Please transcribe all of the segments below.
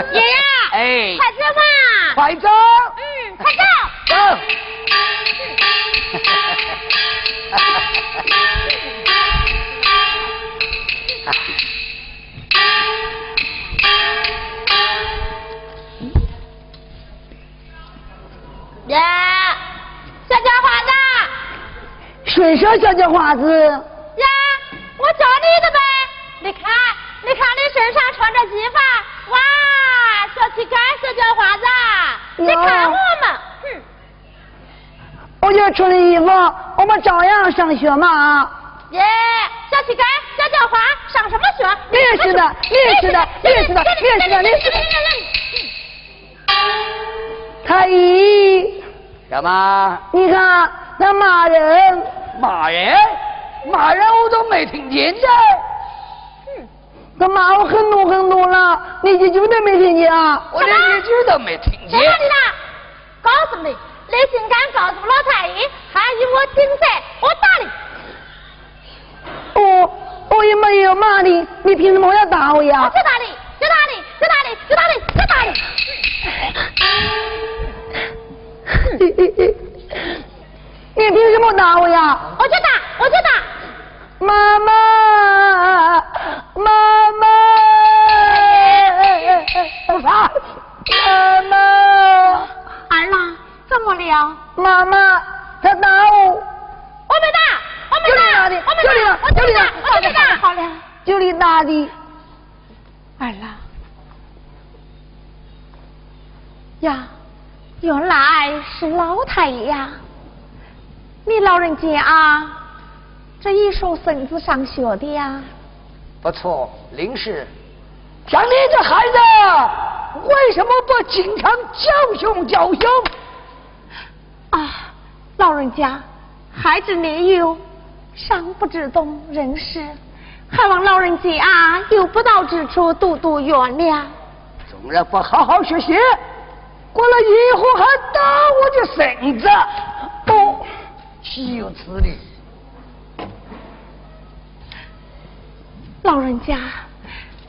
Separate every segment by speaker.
Speaker 1: 爷爷，
Speaker 2: 哎，
Speaker 1: 快走嘛！
Speaker 2: 快走！
Speaker 1: 嗯，快走！
Speaker 2: 走！
Speaker 1: 爷。小叫花子，
Speaker 3: 谁说小叫花子？
Speaker 1: 你看我们，哼！
Speaker 3: 我就穿的衣服，我们照样上学嘛。
Speaker 1: 耶，小乞丐，小叫花，上什么学？
Speaker 3: 你也是的，你也是的，你也是的，你也是的，你也是的。太医。
Speaker 2: 什么？
Speaker 3: 你看那骂人，
Speaker 2: 骂人，骂人我都没听见的。
Speaker 3: 哼，他骂我很怒很怒了，你一句都没听见啊？
Speaker 2: 我连一句都没听见。
Speaker 1: 在哪里呢？告诉你，你竟敢告诉老太爷，还有我顶嘴，我打你！
Speaker 3: 我我也没有骂你，你凭什么要打我呀？
Speaker 1: 我就打你，就打你，就打你，就打你，就打你！
Speaker 3: 你凭什么打我呀？
Speaker 1: 我就打，我就打。
Speaker 3: 妈妈，妈妈，
Speaker 2: 啥？
Speaker 3: 妈妈，
Speaker 1: 儿啦，怎么了？
Speaker 3: 妈妈，他打我。
Speaker 1: 我没打，我没打，
Speaker 3: 我没打，就你打，
Speaker 1: 就你打，我就没打。
Speaker 3: 好了，就你打的。
Speaker 1: 儿啦，呀。原来是老太爷呀！你老人家啊，这一手孙子上学的呀？
Speaker 2: 不错，林氏，像你这孩子，为什么不经常教训教训？
Speaker 1: 啊，老人家，孩子年幼，尚不知懂人事，还望老人家啊有不到之处多多原谅。
Speaker 2: 纵然不好好学习。过了以后还打我的孙子，不，岂有此理！
Speaker 1: 老人家，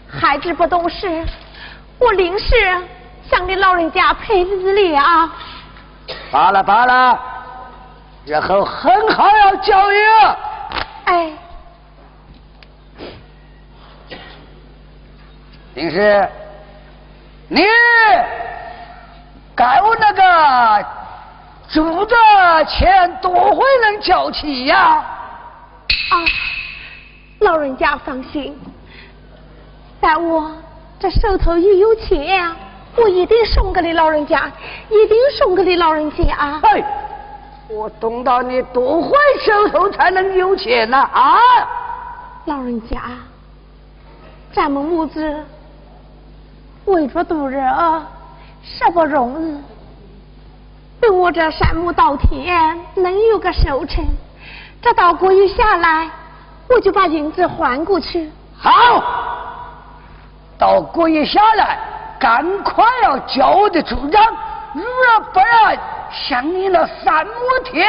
Speaker 1: 孩子不懂事，我临时向你老人家赔礼啊！
Speaker 2: 罢了罢了，日后很好要教育。
Speaker 1: 哎，
Speaker 2: 林氏，你。该我那个主的钱多会能交齐呀？
Speaker 1: 啊，老人家放心，但我这手头一有钱，我一定送给你老人家，一定送给你老人家啊！
Speaker 2: 嘿，我懂到你多会手头才能有钱呢啊！
Speaker 1: 老人家，咱们母子为着度日啊。实不容易，等我这山木稻田能有个收成，这稻谷一下来，我就把银子还过去。
Speaker 2: 好，稻谷一下来，赶快要交我的主张，如若不然，像你那三亩田，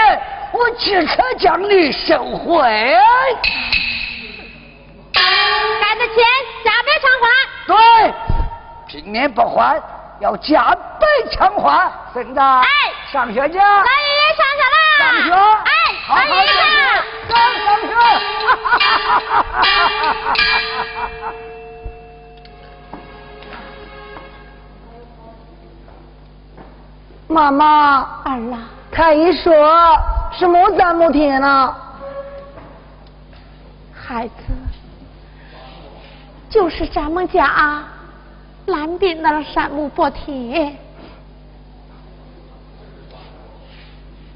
Speaker 2: 我即刻将你收回。
Speaker 1: 该的钱加倍偿还。
Speaker 2: 对，今年不还。要加倍偿还，孙子。哎，上学去。老
Speaker 1: 爷爷上学啦。
Speaker 2: 上学。
Speaker 1: 哎，
Speaker 2: 好好
Speaker 1: 爷爷。
Speaker 2: 上上学。
Speaker 3: 妈妈。
Speaker 1: 儿啊。
Speaker 3: 太医说什么三亩田了？
Speaker 1: 孩子，就是咱们家。南边那山木不提，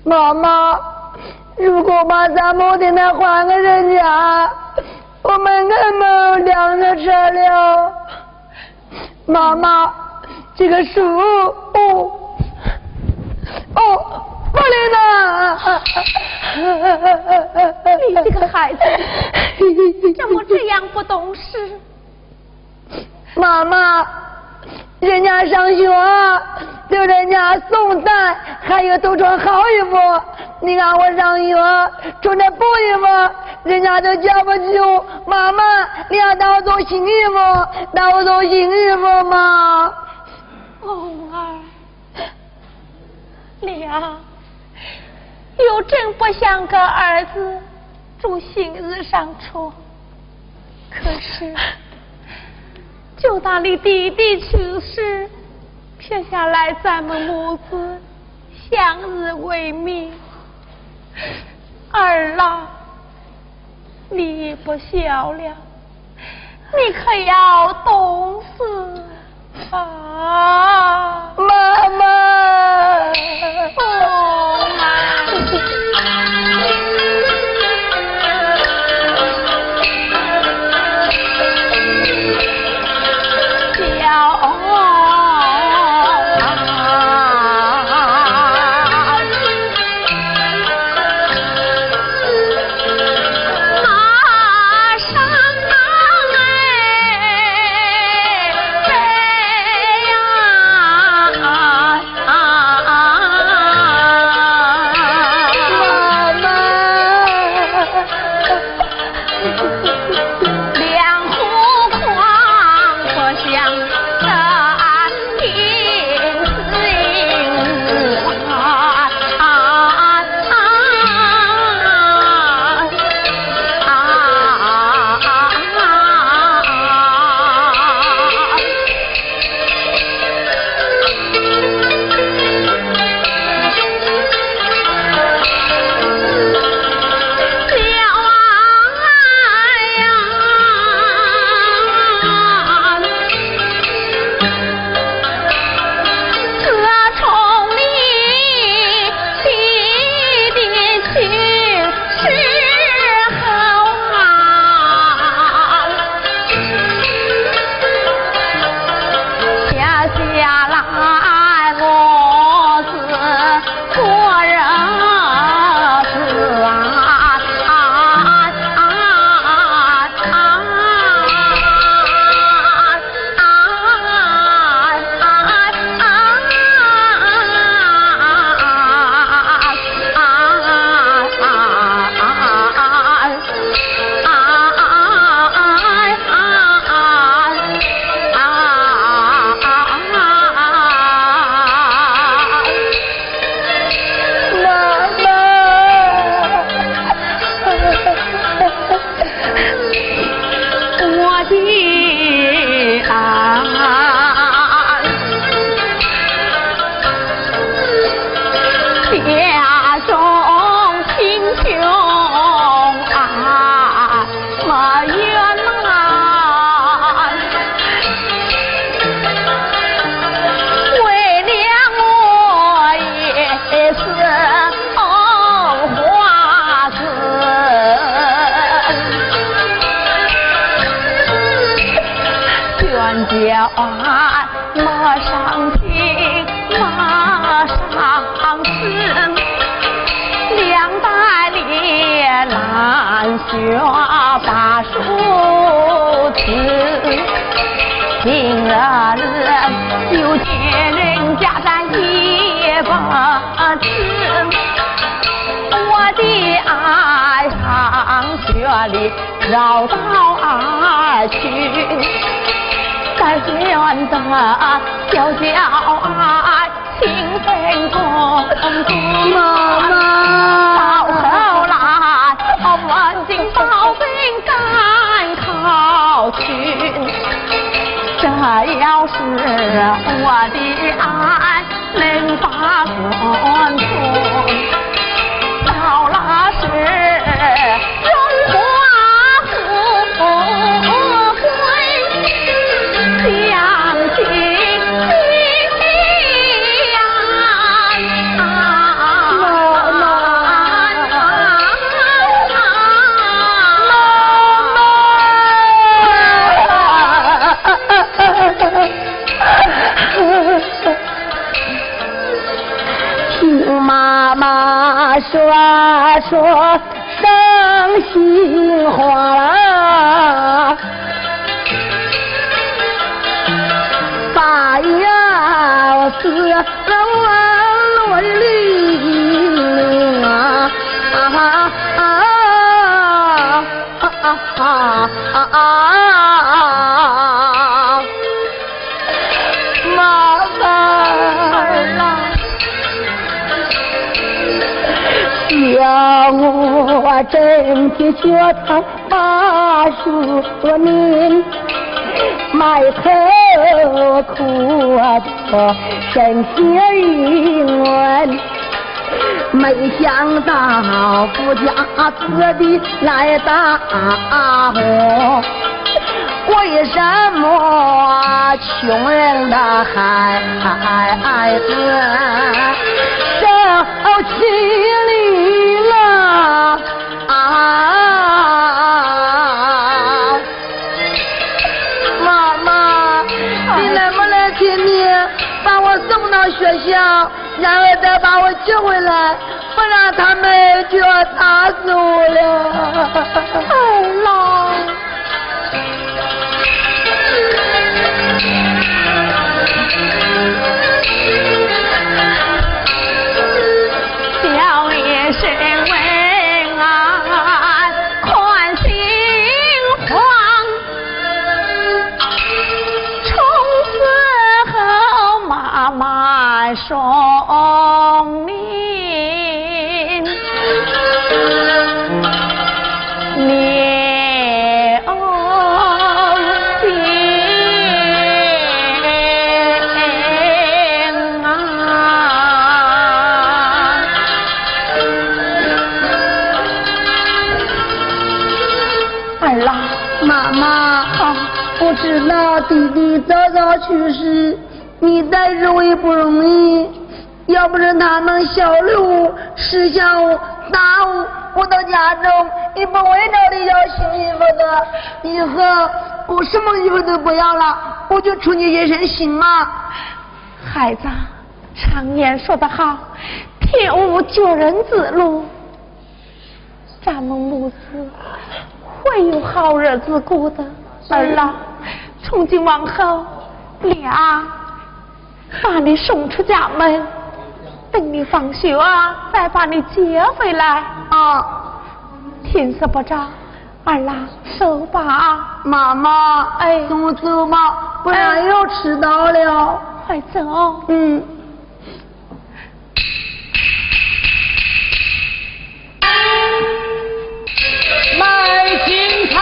Speaker 3: 妈妈，如果把咱木的那还给人家，我们可没粮食吃了。妈妈，这个树，哦，哦，不灵了。
Speaker 1: 你这个孩子，怎么这样不懂事？妈妈，人家上学，给人家送蛋，还有都穿好衣服。你让我上学，穿那布衣服，人家都叫不起。妈妈，你要带我做新衣服，带我做新衣服吗？
Speaker 3: 红儿，娘，又真不想跟儿子住新日上床，可是。就当你弟弟去世，撇下来咱们母子相依为命。儿郎，你不孝了，你可要懂事啊！
Speaker 1: 妈妈，完，马上进，马上听，两大里难下把书辞，今日日就见人家咱一把信，我的爱上学里
Speaker 3: 绕道而去。在选择小小爱情分公主，
Speaker 1: 妈妈，
Speaker 3: 到头来问尽宝兵赶考去，这要是我的爱能把关通，到那时。
Speaker 1: 说说真心话，不
Speaker 3: 要自
Speaker 1: 乱
Speaker 3: 阵脚啊！啊啊啊啊啊！我整天学唱把书念，埋头苦读身体运。没想到富家子弟来打我，为什么穷人的孩子受气学校？然后再把我接回来，不然他们就要打死我了。
Speaker 1: 二 郎，送命，留心啊。二郎，
Speaker 3: 妈妈，不知道弟弟早早去世，你带着我也不容易。要不是他们小六识相我打我，我到家中也不会找你要新衣服的。以后我什么衣服都不要了，我就出你一身新嘛。
Speaker 1: 孩子，常言说得好，天无绝人之路。咱们母子会有好日子过的。儿啊，从今往后，俩把你送出家门，等你放学啊，再把你接回来啊。天色不早，二郎收吧，
Speaker 3: 妈妈，
Speaker 1: 哎
Speaker 3: 跟我走吧，不然
Speaker 1: 哎
Speaker 3: 又迟到了。
Speaker 1: 快走。
Speaker 3: 嗯。
Speaker 4: 买青菜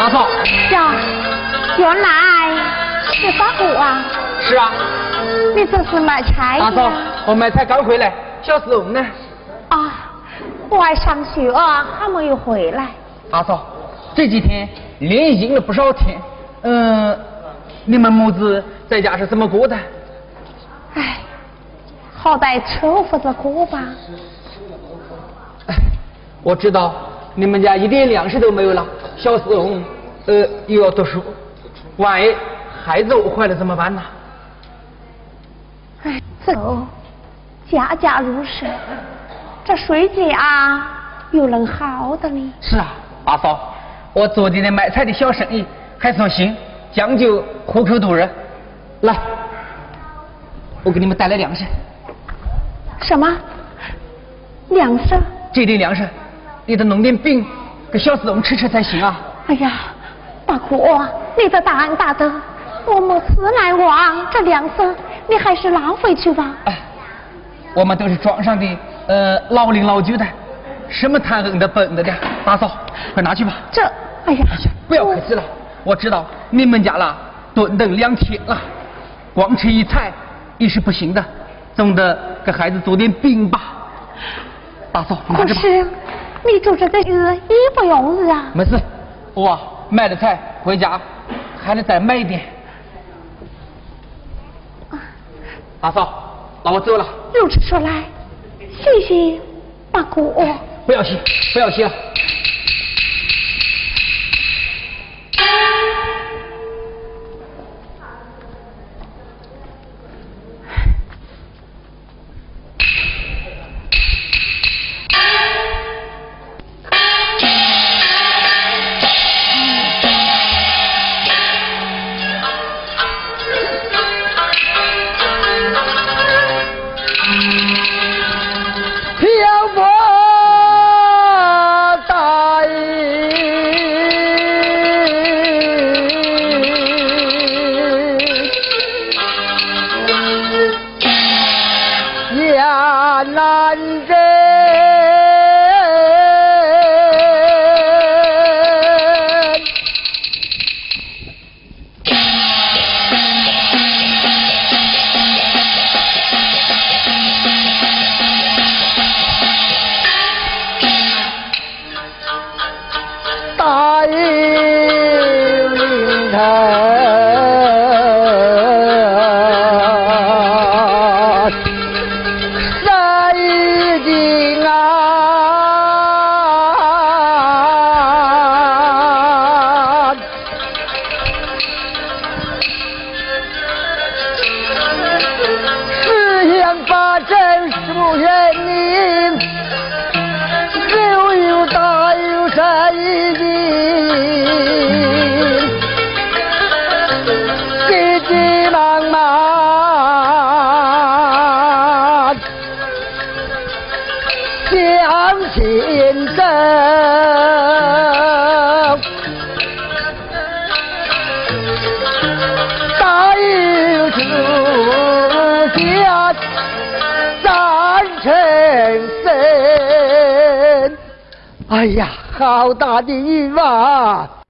Speaker 4: 大嫂，
Speaker 1: 呀，原来是大姑啊！
Speaker 4: 是啊，
Speaker 1: 你这是买菜
Speaker 4: 大嫂，我买菜刚回来，小四翁呢？
Speaker 1: 啊？我还上学啊，还没有回来。
Speaker 4: 大嫂，这几天连赢了不少天，嗯、你们母子在家是怎么过的？
Speaker 1: 哎，好歹凑合着过吧。
Speaker 4: 哎，我知道你们家一点粮食都没有了，小时候，呃，又要读书，万一孩子饿坏了怎么办呢？
Speaker 1: 哎，走，家家如是，这谁家又能好的呢？
Speaker 4: 是啊，阿嫂，我做的那卖菜的小生意还算行，将就糊口度日。来，我给你们带来粮食，
Speaker 1: 什么？粮食？
Speaker 4: 这点粮食，你得弄点饼给小四龙吃吃才行啊。
Speaker 1: 哎呀，大姑，你的大恩大德，我没此来往，这粮食你还是拿回去吧。
Speaker 4: 哎，我们都是庄上的呃老邻老旧的，
Speaker 5: 什么贪恩的本子的？大嫂，快拿去吧。
Speaker 1: 这，哎呀，哎呀
Speaker 5: 不要客气了。我知道你们家啦，顿等两天了，光吃一菜也是不行的，总得给孩子做点饼吧。大嫂，拿着吧。
Speaker 1: 你做这个日也不容易啊。
Speaker 5: 没事，我买的菜回家还得再买一点。大嫂，那我走了。
Speaker 1: 如此说来，谢谢大姑。
Speaker 5: 不要谢，不要谢了。
Speaker 3: 大的雨啊！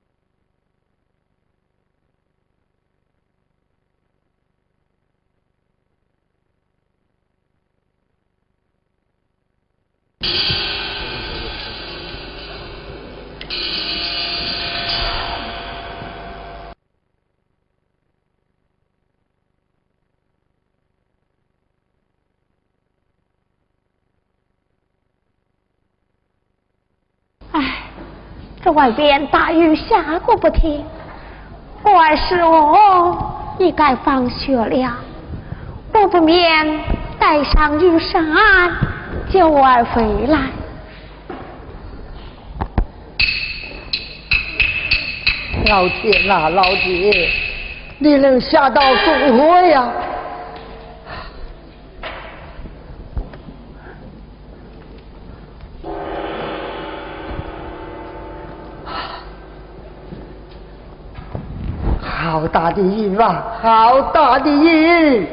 Speaker 1: 这外边大雨下个不停，怪是我也该放学了，我不免带上雨伞就儿回来。
Speaker 3: 老天呐，老姐，你能下到中国呀？好的雨啊！好大的雨！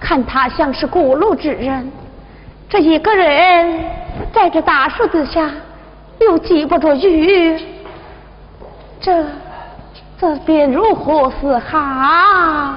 Speaker 1: 看他像是过路之人，这一个人在这大树之下，又记不住雨，这这便如何是好？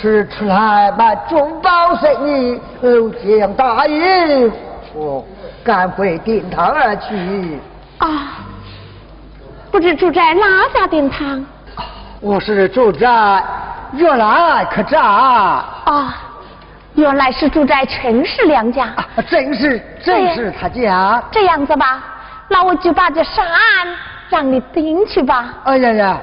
Speaker 1: 是
Speaker 5: 出来办中宝生意，偶见大雨，我赶回殿堂而去。
Speaker 1: 啊，不知住在哪家殿堂？
Speaker 5: 我是住在若兰客栈。
Speaker 1: 啊，原来是住在陈氏娘家。
Speaker 5: 啊，正是正是他家。
Speaker 1: 这样子吧，那我就把这山让你顶去吧。
Speaker 5: 哎呀呀！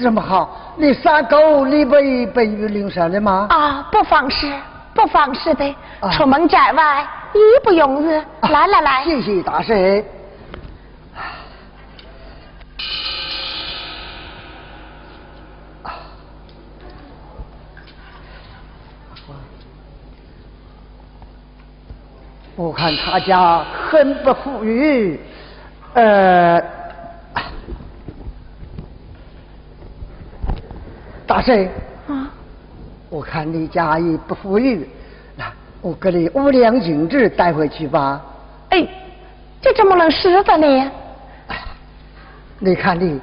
Speaker 5: 这么好，你三狗你不被雨淋上的吗？
Speaker 1: 啊，不妨事，不妨事的。出门在外，衣不容日。来来来，
Speaker 5: 谢谢大师。我看他家很不富裕，呃。大婶，
Speaker 1: 啊，
Speaker 5: 我看你家也不富裕，那我给你五两银子带回去吧。
Speaker 1: 哎，这怎么能使得呢？
Speaker 5: 你看你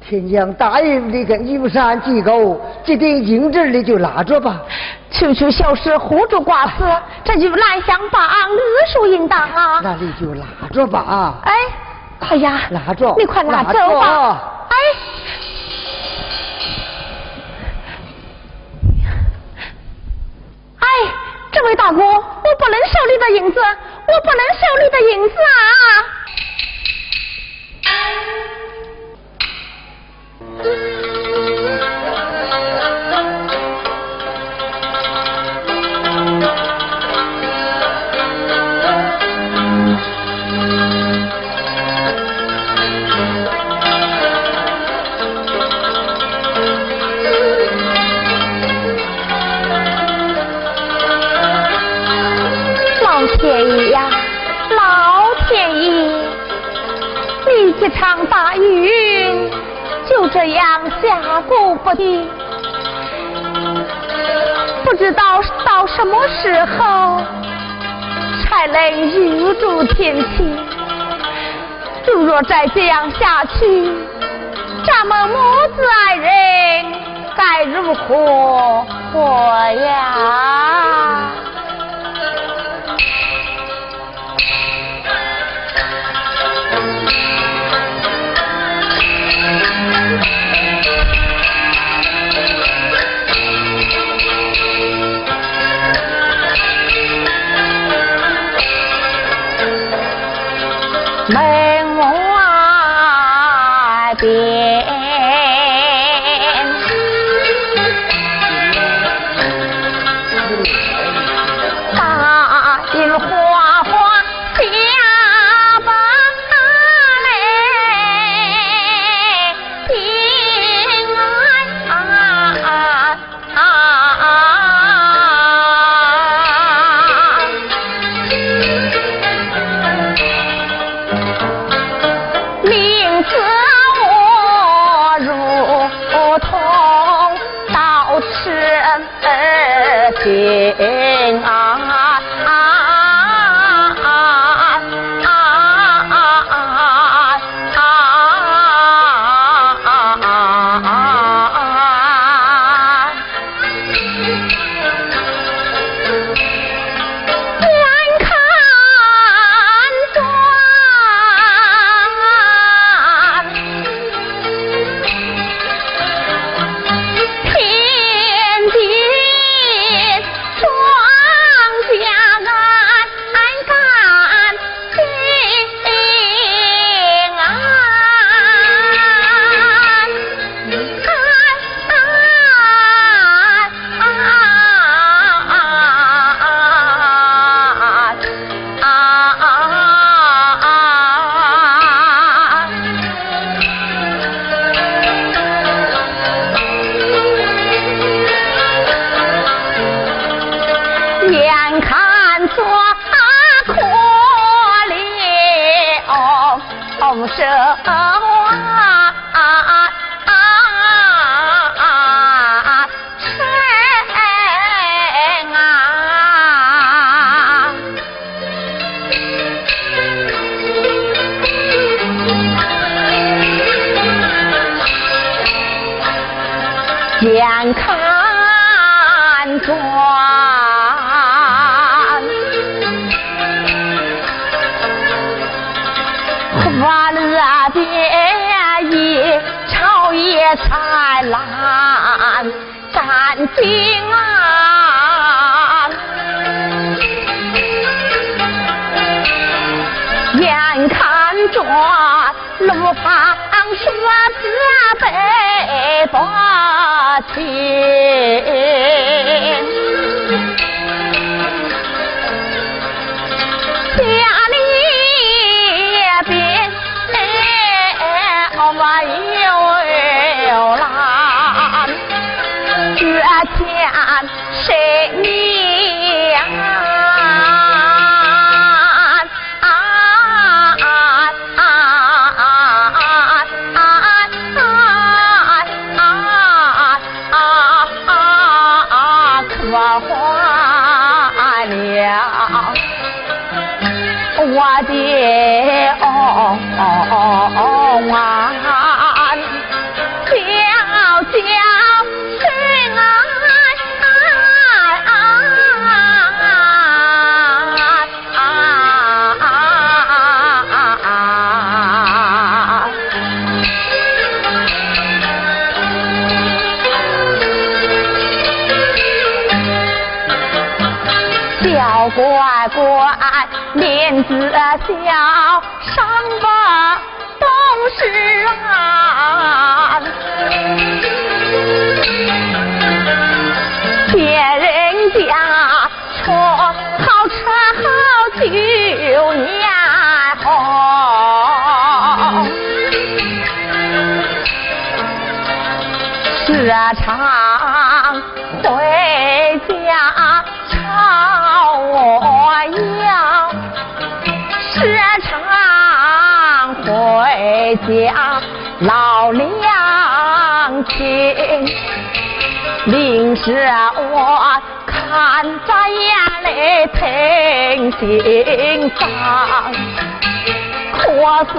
Speaker 5: 天降大雨，你跟衣衫结够，这点银子你就拿着吧。
Speaker 1: 区区小事，护主寡死，这就难相帮，理所应当啊。
Speaker 5: 那你就拿着吧。
Speaker 1: 哎，哎呀，
Speaker 5: 拿着，
Speaker 1: 你快拿走吧。哎。哎，这位大哥，我不能收你的银子，我不能收你的银子啊。哎呀，老天爷！你这场大雨就这样下过不的，不知道到什么时候才能雨住天晴。如若再这样下去，咱们母子二人该如何活呀？子是我看在眼里疼心脏，可是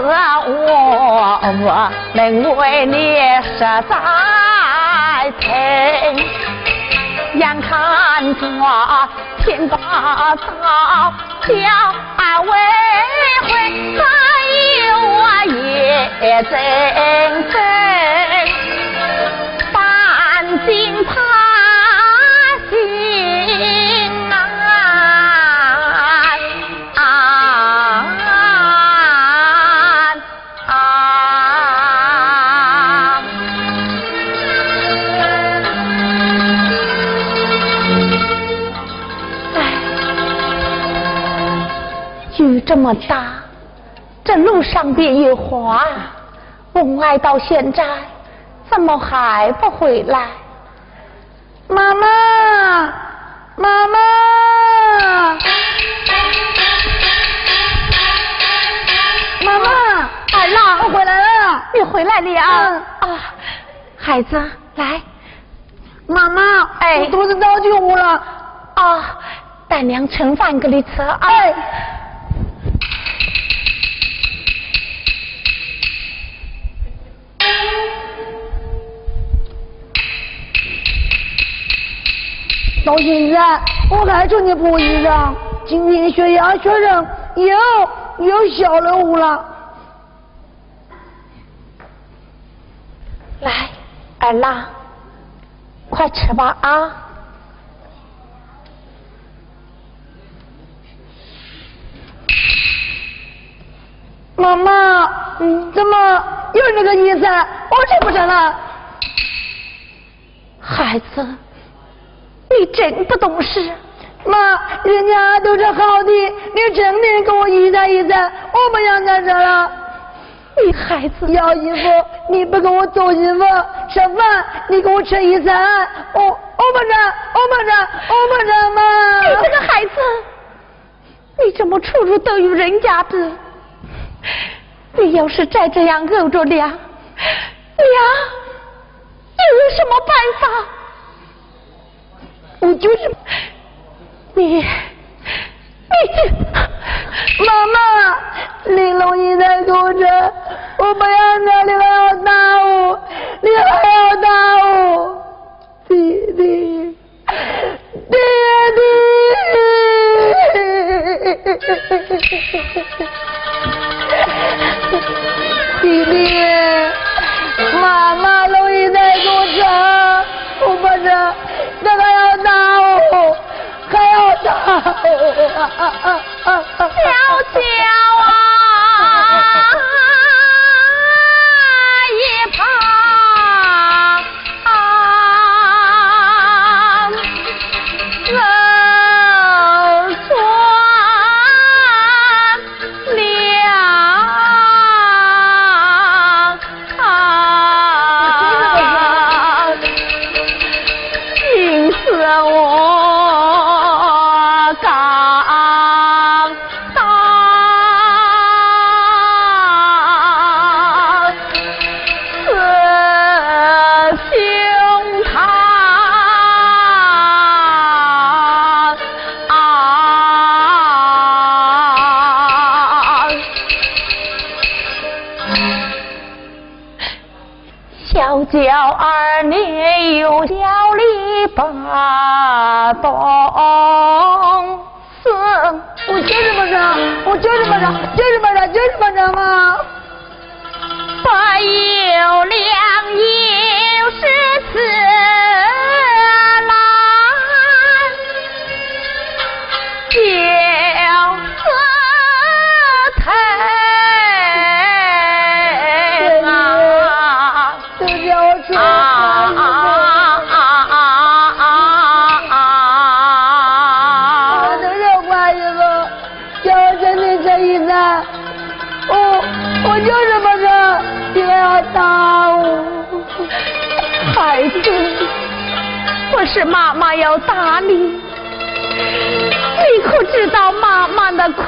Speaker 1: 我我能为你实在疼，眼看着天把早叫为。还有我也真真半斤怕这么大。这路上边有花，我爱到现在，怎么还不回来？
Speaker 3: 妈妈，妈妈，妈妈，
Speaker 1: 二郎，
Speaker 3: 我回来了，
Speaker 1: 你回来了啊！孩子，来，
Speaker 3: 妈妈，
Speaker 1: 哎，
Speaker 3: 我肚子着急了
Speaker 1: 啊！带娘盛饭给你吃啊！
Speaker 3: 哎。到现在我还穿你不一样，今天血压确认又又小了五了。
Speaker 1: 来，二郎，快吃吧啊！
Speaker 3: 妈妈，嗯，怎么又那个意思？我吃不成了。
Speaker 1: 孩子。你真不懂事，
Speaker 3: 妈，人家都是好的，你真得给我一餐一餐，我不想在这了。
Speaker 1: 你孩子
Speaker 3: 要衣服，你不给我做衣服；吃饭，你给我吃一餐，我我不吃，我不吃，我不吃妈。
Speaker 1: 你这个孩子，你怎么处处都有人家的？你要是再这样饿着娘，娘又有什么办法？
Speaker 3: 我就是
Speaker 1: 你，你
Speaker 3: 妈妈，你龙你在哭着，我不要你，你还要打我，你还要打我，弟弟，弟弟。弟弟，妈妈容易在工厂，我不这，那个。要打我，还要打我，
Speaker 1: 小娇啊！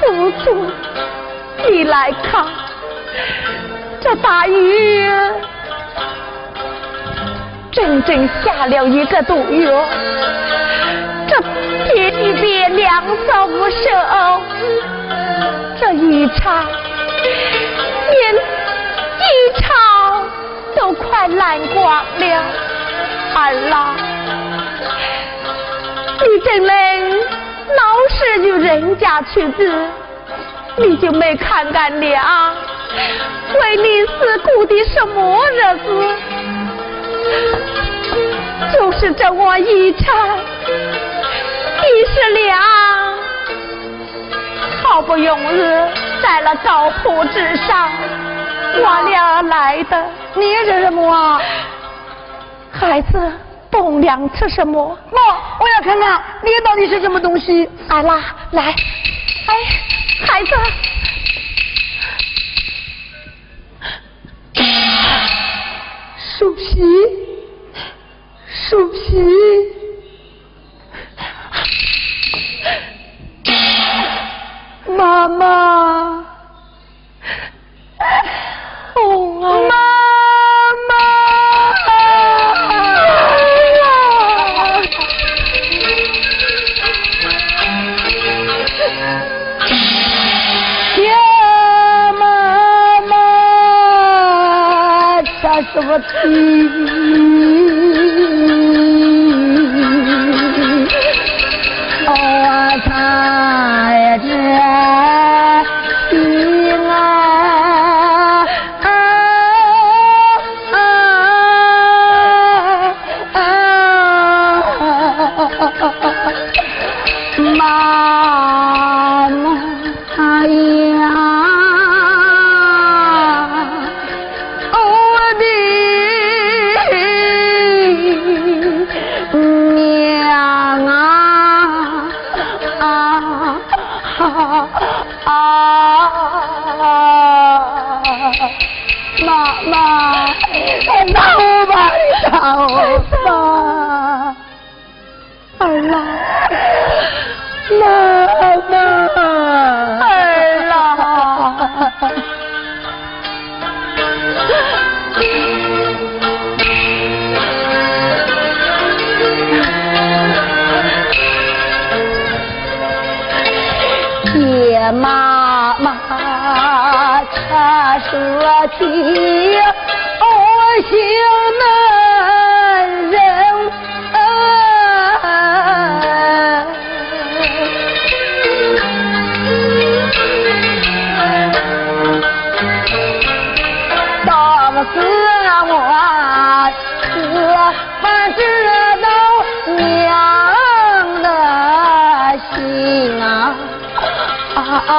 Speaker 1: 妈的苦楚？你来看，这大雨整整下了一个多月，这天地边凉少不收，这一场连一场都快烂光了，二郎。你真能老是与人家去比，你就没看干娘为你死过的什么日子？就是这我一场一十两，好不容易在了高坡之上，我俩来的。
Speaker 3: 你是什么？
Speaker 1: 孩子。栋梁吃什么？
Speaker 3: 妈，我要看看你到底是什么东西。
Speaker 1: 来啦，来，哎，孩子，
Speaker 3: 树皮，树皮，妈妈，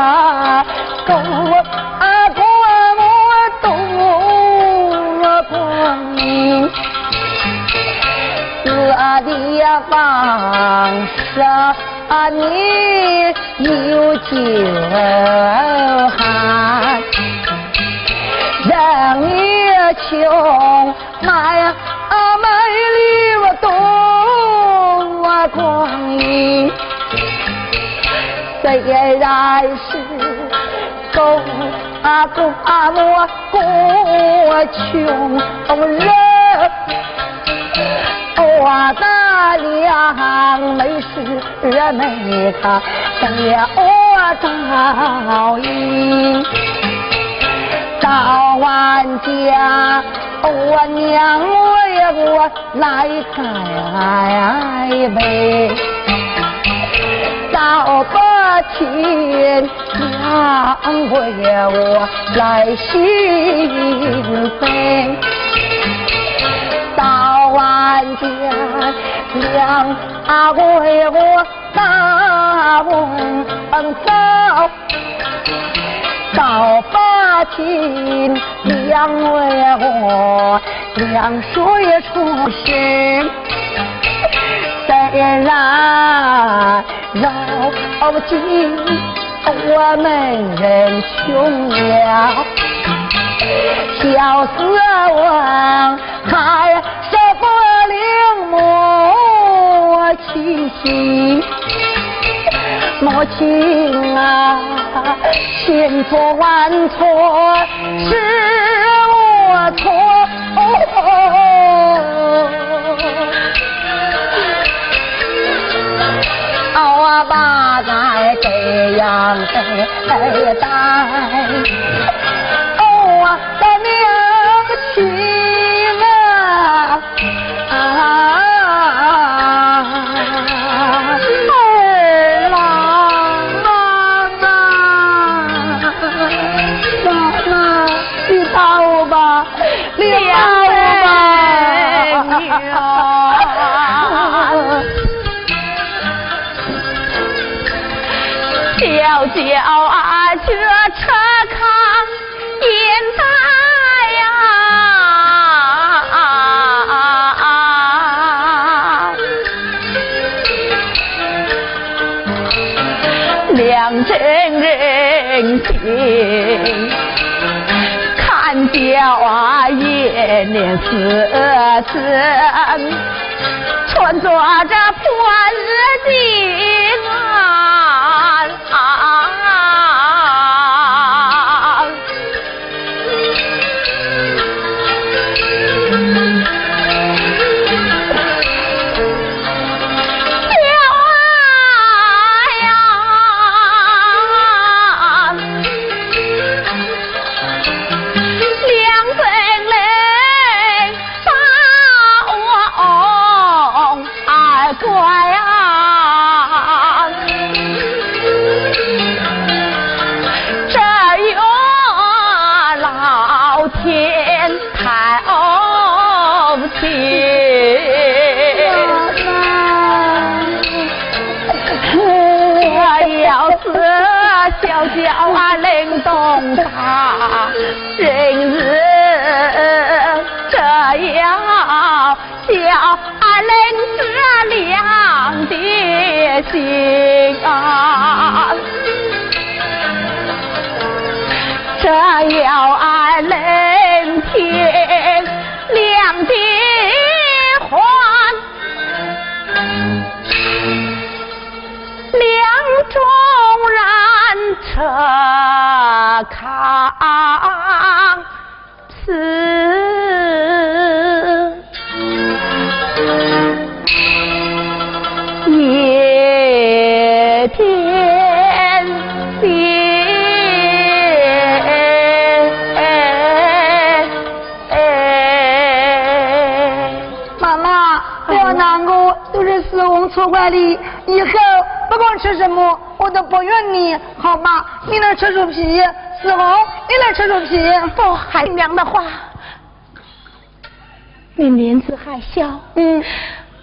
Speaker 3: 啊，狗啊过我多光明，这地方上你有酒寒。让你穷买虽然是狗啊狗啊我过穷人，我的两妹是没看了早应。到万家，我娘为我来开杯，到把亲娘为我来行悲，到万家娘为我打问早。到把亲两为我两水出心，虽然如今我们人穷了，小四王还舍不了母亲心。母亲啊，千错万错是我错，把咱这样的待，
Speaker 1: 叫啊，这车炕烟袋呀，两针人情，看叫啊，眼脸死死，穿着这破日巾
Speaker 3: 你，以后不管吃什么，我都不怨你，好吗？你来吃树皮，四翁，你来吃树皮。
Speaker 1: 不，海娘的话，你年纪还小，
Speaker 3: 嗯，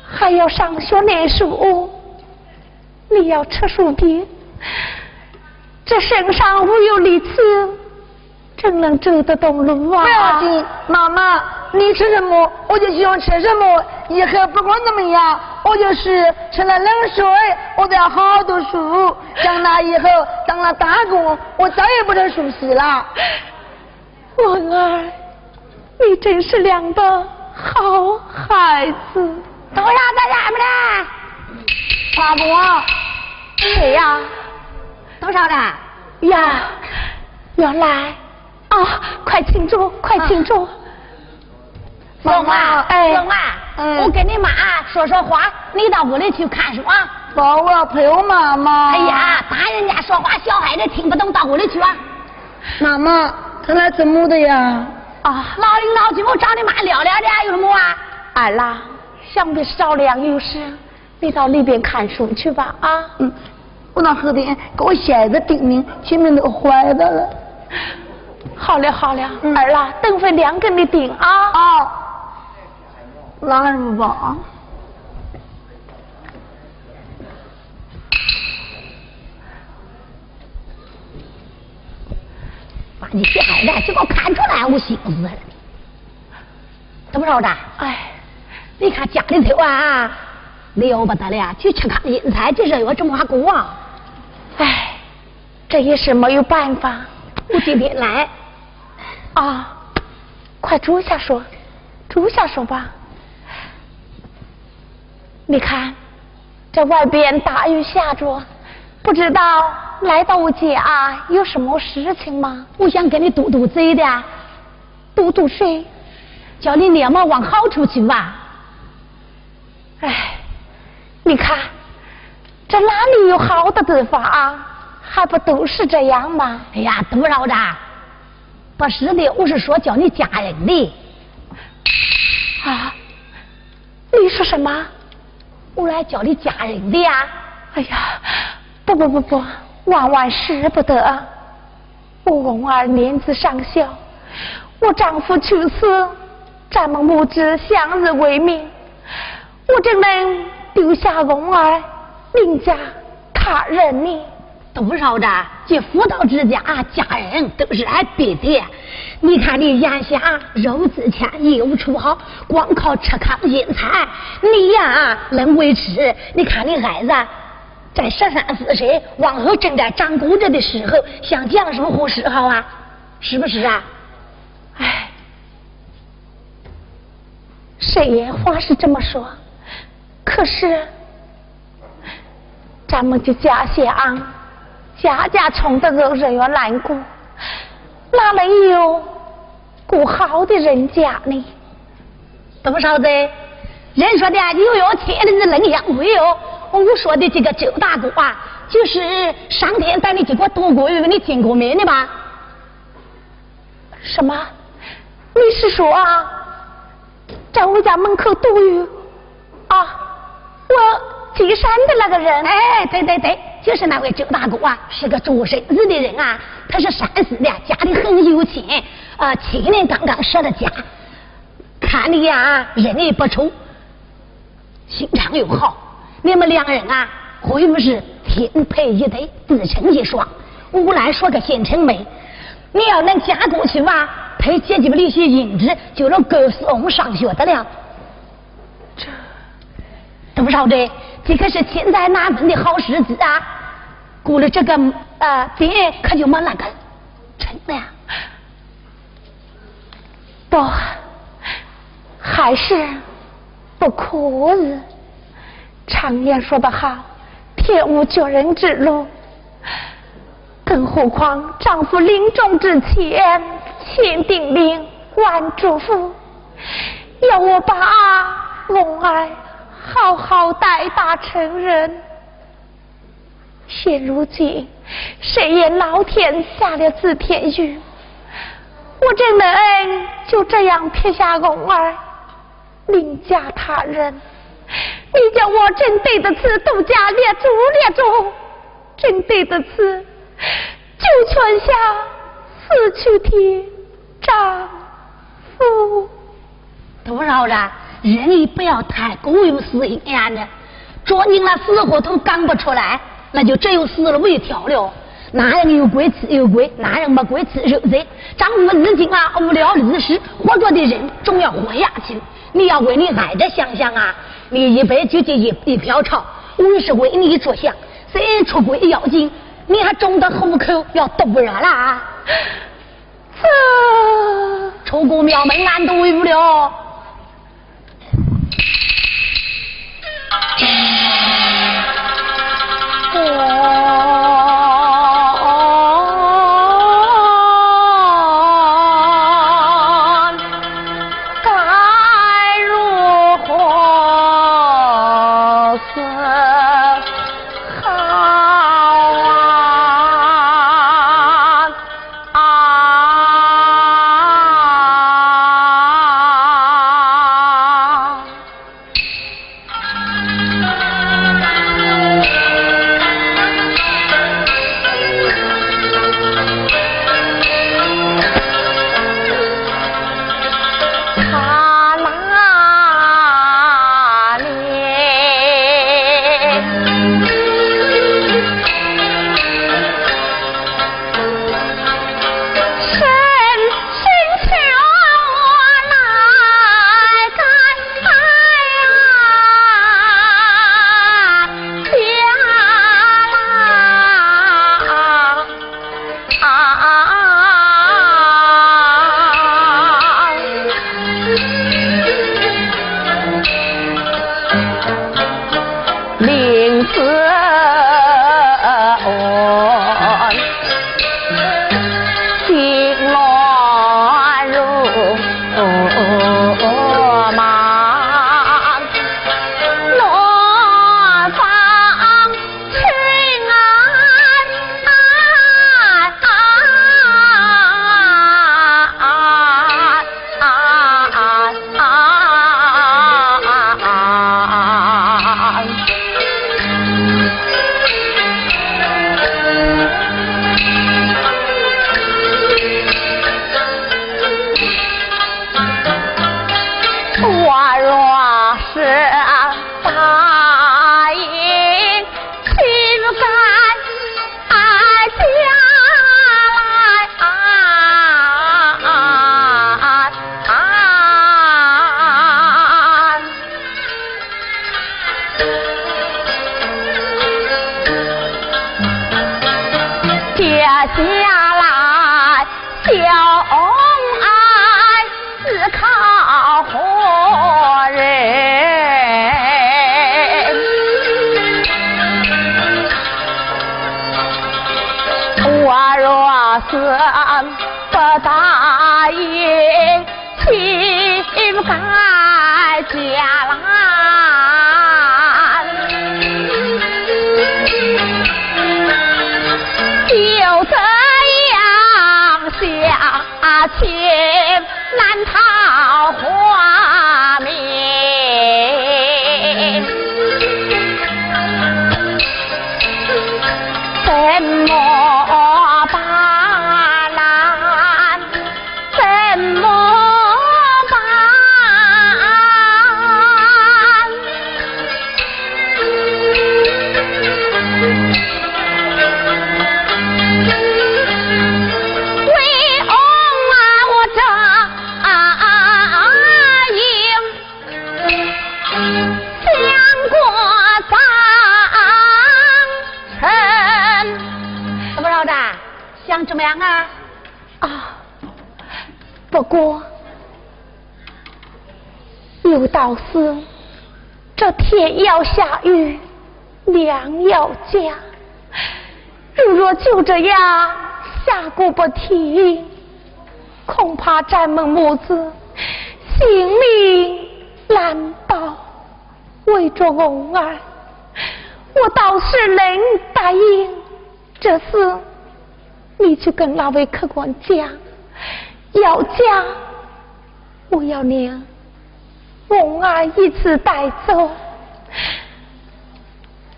Speaker 1: 还要上学念书，你要吃树皮，这身上无有力气，怎能走得动路啊？
Speaker 3: 不要紧，妈妈，你吃什么我就喜欢吃什么。以后不管怎么样，我就是吃了冷水，我都要好好读书。长大以后当了大官，我再也不吃树皮了。
Speaker 1: 文儿，你真是两个好孩子。
Speaker 6: 多少在家没呢？
Speaker 3: 大伯，
Speaker 1: 谁呀？
Speaker 6: 多少的？
Speaker 1: 呀，原来啊，快请坐，快请坐。
Speaker 6: 龙啊，
Speaker 1: 哎
Speaker 6: 龙啊，
Speaker 3: 嗯
Speaker 6: 我跟你妈说说话，你到屋里去看书啊。
Speaker 3: 爸，我要陪我妈妈。
Speaker 6: 哎，呀，大人家说话，小孩子听不懂，到屋里去啊。
Speaker 3: 妈妈，他来怎么的呀？
Speaker 1: 啊，
Speaker 6: 老领导去，我找你妈聊聊的，有什么啊？
Speaker 1: 二郎，想必少量有事，你到里边看书去吧。啊，
Speaker 3: 嗯，我到后边给我鞋子叮咛，前面都坏的了。
Speaker 1: 好了好了，
Speaker 3: 嗯
Speaker 1: 二郎，等会两给你顶啊。
Speaker 3: 啊，拉什么吧？
Speaker 6: 把你小孩子就给我看出来，我心思了。怎么着的？
Speaker 1: 哎，
Speaker 6: 你看家里头啊，了不得了，去吃糠咽菜，这日子这么还过啊？
Speaker 1: 哎，这也是没有办法
Speaker 6: 我今天来，
Speaker 1: 啊。快住下说，住下说吧。你看，这外边大雨下着，不知道来到我家有什么事情吗？
Speaker 6: 我想跟你嘟嘟嘴的，
Speaker 1: 嘟嘟谁？
Speaker 6: 叫你脸嘛往好处去吧。
Speaker 1: 哎，你看，这哪里有好的地方啊？还不都是这样吗？
Speaker 6: 哎呀，怎么着的？不是的，我是说叫你嫁人的。
Speaker 1: 啊，你说什么？
Speaker 6: 我来叫你嫁人的呀。
Speaker 1: 哎呀，不不不不，万万使不得！我翁儿年纪尚小，我丈夫去世，咱们母子相依为命，我怎能丢下翁儿另嫁他人呢？
Speaker 6: 多少的，这妇道之家，家人都是俺爹的。你看你眼下肉值钱，业务处好，光靠吃糠咽菜，你呀能维持？你看你孩子在十三四岁，往后正在长骨子的时候，想讲什么好时候啊？是不是啊？
Speaker 1: 哎，谁言话是这么说，可是咱们的家乡家家穷的都人要难过，哪能有过好的人家呢？
Speaker 6: 多少子？人说的又有天的人能相会哟。我说的这个周大哥啊，就是上天带你去过度过月，你见过面的吧？
Speaker 1: 什么？你是说啊，在我家门口堵雨啊？我进山的那个人？
Speaker 6: 哎，对对对，就是那位周大哥啊，是个做生意的人啊，他是山西的，家里很有钱，啊，去年刚刚舍了家，看你呀、人也不丑，心肠又好，你们两人啊，可以不是天配一对，自成一双。我来说个现成媒，你要能嫁过去吧，配姐姐们的一些银子，就能够送上学的了。
Speaker 1: 这
Speaker 6: 多少的？这可是千载难逢的好时机啊！过了这个呃点，可就没那个成了。
Speaker 1: 不，还是不可以。常言说得好，天无绝人之路。
Speaker 6: 更何况丈夫临终之前千叮咛万嘱咐，要我把龙儿好好带大成人。现如今，谁言老天下了子天雨，我这门就这样撇下龙儿，另嫁他人？你叫我真对得起杜家列祖列宗，真对得起九泉下死去的丈夫。
Speaker 1: 多少人，人也不要太过于死硬的，捉你那死活都干不出来，那就只有死路一条了。男人有贵吃有贵，男人没贵吃有贼。丈夫日进啊，无聊日时，活着的人总要活下去。你要为你爱的想想啊。你一杯就一一瓢茶，我是为你着想，谁出轨要紧，你还肿得虎口要堵热了。
Speaker 6: 这
Speaker 1: 出过庙门俺都为不了。我。
Speaker 6: 老四，这天要下雨，娘要嫁。如
Speaker 1: 若就这样下顾不停，恐怕咱们母子性命难保。为着恩儿，我倒是能答应。这事你去跟那位客官讲，要嫁，我要娘凤儿一次带走，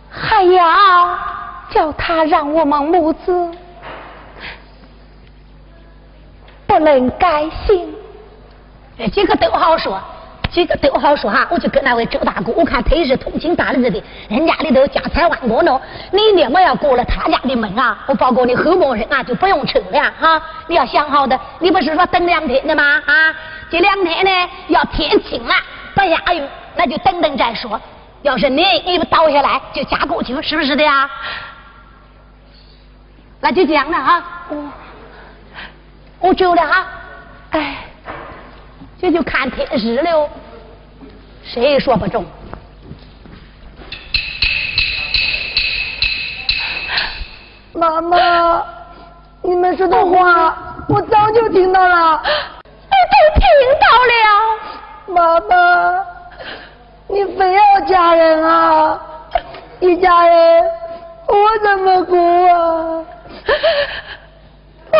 Speaker 1: 还要叫他让我们母子不能改姓。
Speaker 6: 这个都好说。几个都好说哈，我就跟那位周大哥，我看他也是通情达理的，人家里头家财万贯呢。你另外要过了他家的门啊，我包括你后门人啊就不用愁了哈。你要想好的，你不是说等两天的吗？啊，这两天呢要天晴了不下雨，那就等等再说。要是你一倒下来就嫁过去，是不是的呀？那就这样了哈。我我走了哈。哎。这就看天时了，谁也说不中。
Speaker 3: 妈妈，你们说的话我早就听到了，
Speaker 1: 我都听
Speaker 3: 到了。妈妈，你非要嫁人啊？一家人，我怎么过啊？
Speaker 1: 我。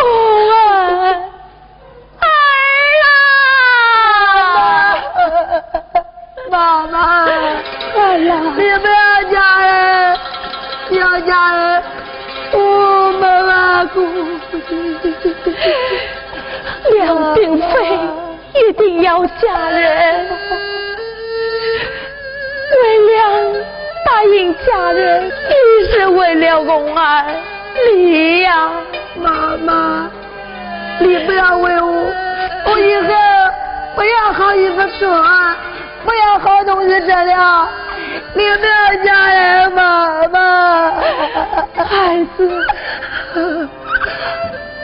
Speaker 3: 妈。妈，哎呀，你不要嫁人，要嫁人，我们阿姑
Speaker 1: 娘并非一定要嫁人，为了答应嫁人，也是为了公儿你呀，
Speaker 3: 妈妈，你不要为我，我以后不要好意思说。不要好东西吃了，你不要嫁人，妈妈。
Speaker 1: 孩子，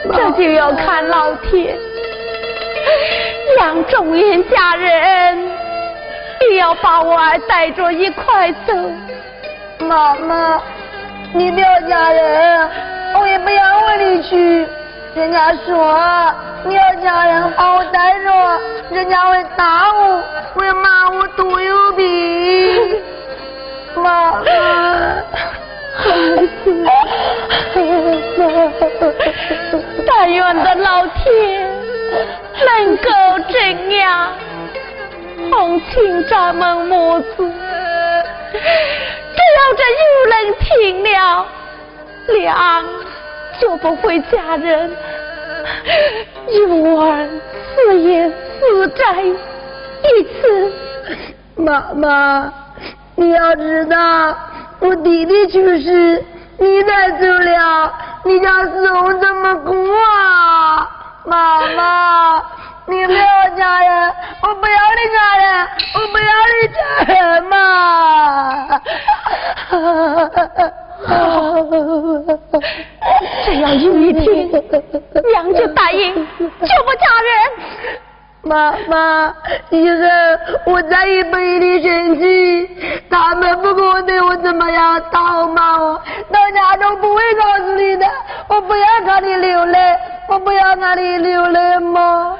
Speaker 1: 这就要看老天。让众人家人，也要把我儿带着一块走。
Speaker 3: 妈妈，你不要嫁人，我也不要为你去。人家说你要嫁人好待着，人家会打我，会骂我多有病。妈妈，
Speaker 1: 孩子，但愿的老天能够这样同情咱们母子。只要这有人听了，娘就不会嫁人。幼儿死也死在一次。
Speaker 3: 妈妈，你要知道，我弟弟去世，你带走了，你家死活怎么过啊？妈妈，你不要嫁人，我不要你嫁人，我不要你嫁人嘛。
Speaker 1: 只要有一天娘就答应就不嫁人。
Speaker 3: 妈妈以后我再也不一定生气他们不管我对我怎么样都骂我到家都不会告诉你的我不要让你流泪我不要让你流泪
Speaker 1: 妈妈。